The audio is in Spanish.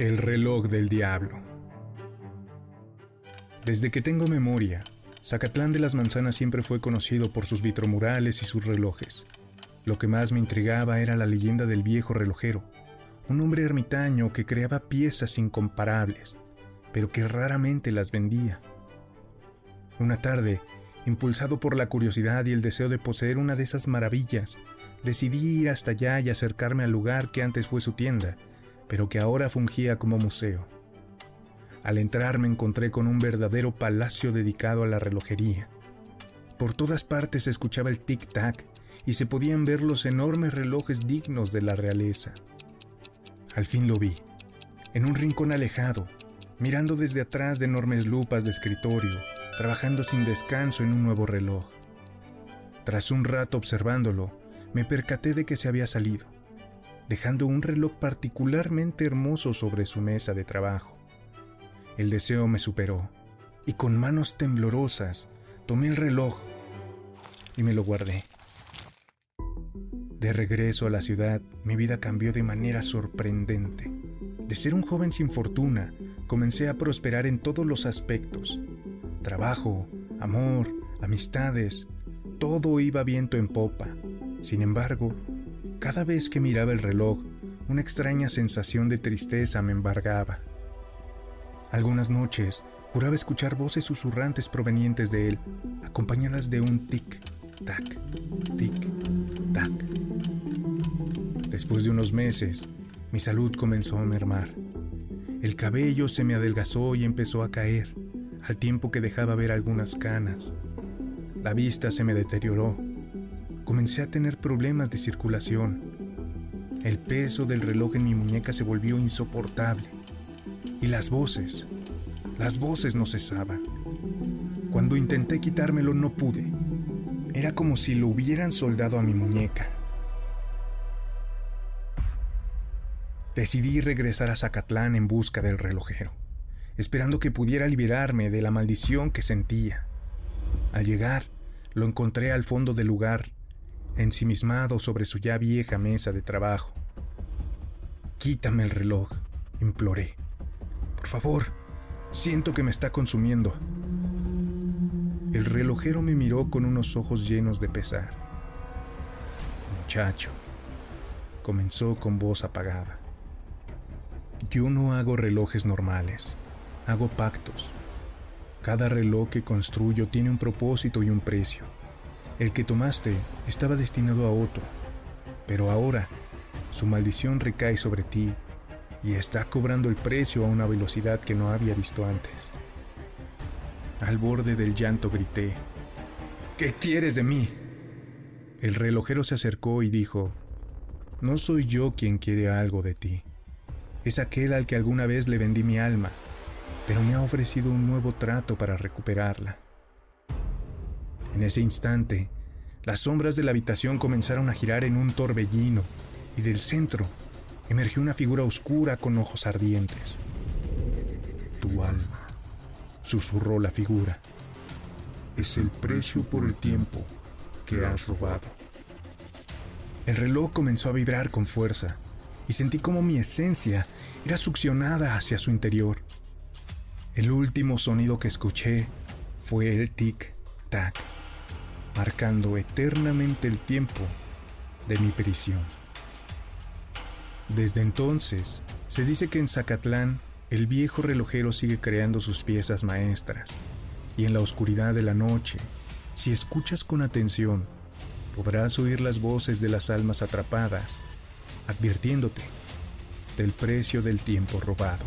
El reloj del diablo. Desde que tengo memoria, Zacatlán de las Manzanas siempre fue conocido por sus vitromurales y sus relojes. Lo que más me intrigaba era la leyenda del viejo relojero, un hombre ermitaño que creaba piezas incomparables, pero que raramente las vendía. Una tarde, impulsado por la curiosidad y el deseo de poseer una de esas maravillas, decidí ir hasta allá y acercarme al lugar que antes fue su tienda, pero que ahora fungía como museo. Al entrar me encontré con un verdadero palacio dedicado a la relojería. Por todas partes se escuchaba el tic-tac y se podían ver los enormes relojes dignos de la realeza. Al fin lo vi, en un rincón alejado, mirando desde atrás de enormes lupas de escritorio, trabajando sin descanso en un nuevo reloj. Tras un rato observándolo, me percaté de que se había salido dejando un reloj particularmente hermoso sobre su mesa de trabajo. El deseo me superó, y con manos temblorosas tomé el reloj y me lo guardé. De regreso a la ciudad, mi vida cambió de manera sorprendente. De ser un joven sin fortuna, comencé a prosperar en todos los aspectos. Trabajo, amor, amistades, todo iba viento en popa. Sin embargo, cada vez que miraba el reloj, una extraña sensación de tristeza me embargaba. Algunas noches juraba escuchar voces susurrantes provenientes de él, acompañadas de un tic-tac, tic-tac. Después de unos meses, mi salud comenzó a mermar. El cabello se me adelgazó y empezó a caer, al tiempo que dejaba ver algunas canas. La vista se me deterioró comencé a tener problemas de circulación. El peso del reloj en mi muñeca se volvió insoportable. Y las voces, las voces no cesaban. Cuando intenté quitármelo no pude. Era como si lo hubieran soldado a mi muñeca. Decidí regresar a Zacatlán en busca del relojero, esperando que pudiera liberarme de la maldición que sentía. Al llegar, lo encontré al fondo del lugar, ensimismado sobre su ya vieja mesa de trabajo. Quítame el reloj, imploré. Por favor, siento que me está consumiendo. El relojero me miró con unos ojos llenos de pesar. Muchacho, comenzó con voz apagada. Yo no hago relojes normales, hago pactos. Cada reloj que construyo tiene un propósito y un precio. El que tomaste estaba destinado a otro, pero ahora su maldición recae sobre ti y está cobrando el precio a una velocidad que no había visto antes. Al borde del llanto grité, ¿Qué quieres de mí? El relojero se acercó y dijo, No soy yo quien quiere algo de ti. Es aquel al que alguna vez le vendí mi alma, pero me ha ofrecido un nuevo trato para recuperarla. En ese instante, las sombras de la habitación comenzaron a girar en un torbellino y del centro emergió una figura oscura con ojos ardientes. Tu alma, susurró la figura, es el precio por el tiempo que has robado. El reloj comenzó a vibrar con fuerza y sentí como mi esencia era succionada hacia su interior. El último sonido que escuché fue el tic-tac marcando eternamente el tiempo de mi prisión. Desde entonces, se dice que en Zacatlán el viejo relojero sigue creando sus piezas maestras, y en la oscuridad de la noche, si escuchas con atención, podrás oír las voces de las almas atrapadas, advirtiéndote del precio del tiempo robado.